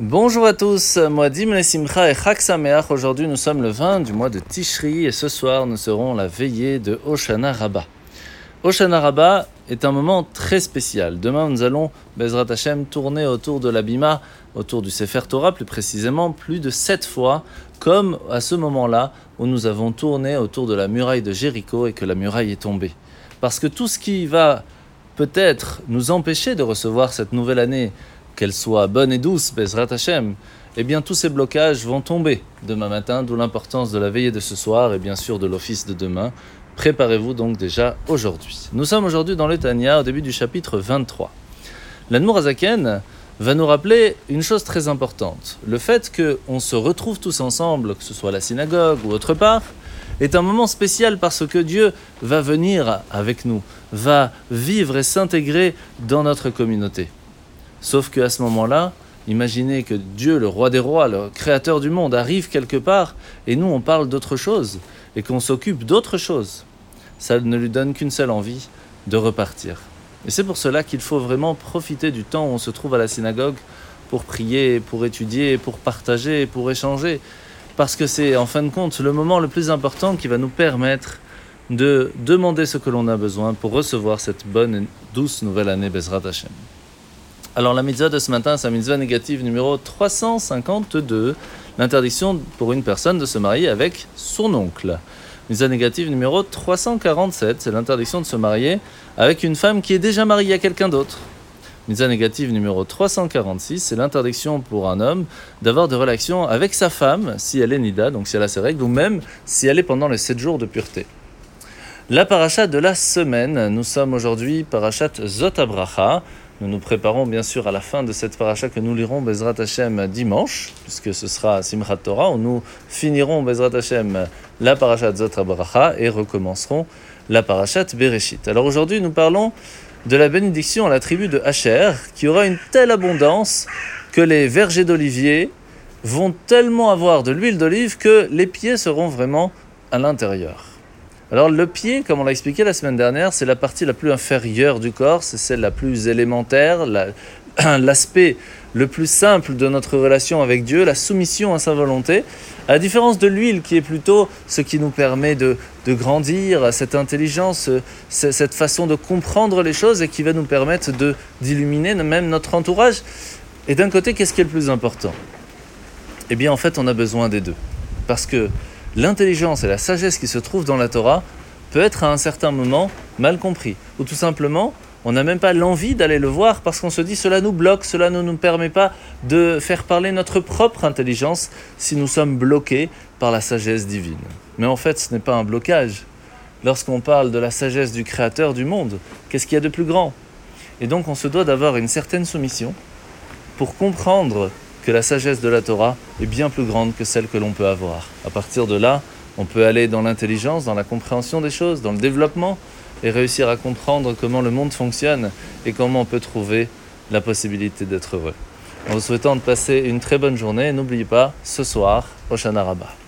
Bonjour à tous, moi Dim Simcha et Chag Sameach. Aujourd'hui nous sommes le 20 du mois de Tishri et ce soir nous serons la veillée de Oshana Rabbah. Oshana Rabbah est un moment très spécial. Demain nous allons, Bezrat Hashem, tourner autour de l'Abima, autour du Sefer Torah plus précisément, plus de sept fois, comme à ce moment-là où nous avons tourné autour de la muraille de Jéricho et que la muraille est tombée. Parce que tout ce qui va peut-être nous empêcher de recevoir cette nouvelle année, qu'elle soit bonne et douce, Bezrat Hashem, eh bien tous ces blocages vont tomber demain matin, d'où l'importance de la veillée de ce soir et bien sûr de l'office de demain. Préparez-vous donc déjà aujourd'hui. Nous sommes aujourd'hui dans le Tanya, au début du chapitre 23. L'Anmour Azaken va nous rappeler une chose très importante. Le fait qu'on se retrouve tous ensemble, que ce soit à la synagogue ou autre part, est un moment spécial parce que Dieu va venir avec nous, va vivre et s'intégrer dans notre communauté. Sauf qu'à ce moment-là, imaginez que Dieu, le roi des rois, le créateur du monde, arrive quelque part et nous on parle d'autre chose et qu'on s'occupe d'autre chose. Ça ne lui donne qu'une seule envie, de repartir. Et c'est pour cela qu'il faut vraiment profiter du temps où on se trouve à la synagogue pour prier, pour étudier, pour partager, pour échanger. Parce que c'est en fin de compte le moment le plus important qui va nous permettre de demander ce que l'on a besoin pour recevoir cette bonne et douce nouvelle année Bezrat Hashem. Alors la mitzvah de ce matin, c'est la mitzvah négative numéro 352, l'interdiction pour une personne de se marier avec son oncle. Mitzvah négative numéro 347, c'est l'interdiction de se marier avec une femme qui est déjà mariée à quelqu'un d'autre. Mitzvah négative numéro 346, c'est l'interdiction pour un homme d'avoir des relations avec sa femme si elle est nida, donc si elle a ses règles, ou même si elle est pendant les 7 jours de pureté. La paracha de la semaine, nous sommes aujourd'hui parachat Zotabracha. Nous nous préparons bien sûr à la fin de cette paracha que nous lirons Bezrat Hashem dimanche, puisque ce sera Simchat Torah, où nous finirons Bezrat Hashem la paracha Zotrabracha et recommencerons la parachat Bereshit. Alors aujourd'hui, nous parlons de la bénédiction à la tribu de Hacher, qui aura une telle abondance que les vergers d'olivier vont tellement avoir de l'huile d'olive que les pieds seront vraiment à l'intérieur. Alors le pied, comme on l'a expliqué la semaine dernière, c'est la partie la plus inférieure du corps, c'est celle la plus élémentaire, l'aspect le plus simple de notre relation avec Dieu, la soumission à sa volonté, à la différence de l'huile qui est plutôt ce qui nous permet de, de grandir, cette intelligence, cette façon de comprendre les choses et qui va nous permettre d'illuminer même notre entourage. Et d'un côté, qu'est-ce qui est le plus important? Eh bien en fait, on a besoin des deux. Parce que l'intelligence et la sagesse qui se trouvent dans la Torah peut être à un certain moment mal compris. Ou tout simplement, on n'a même pas l'envie d'aller le voir parce qu'on se dit cela nous bloque, cela ne nous permet pas de faire parler notre propre intelligence si nous sommes bloqués par la sagesse divine. Mais en fait, ce n'est pas un blocage. Lorsqu'on parle de la sagesse du Créateur du monde, qu'est-ce qu'il y a de plus grand? Et donc on se doit d'avoir une certaine soumission pour comprendre que la sagesse de la Torah est bien plus grande que celle que l'on peut avoir. À partir de là, on peut aller dans l'intelligence, dans la compréhension des choses, dans le développement, et réussir à comprendre comment le monde fonctionne et comment on peut trouver la possibilité d'être heureux. En vous souhaitant de passer une très bonne journée, n'oubliez pas, ce soir, au Shana Rabbah.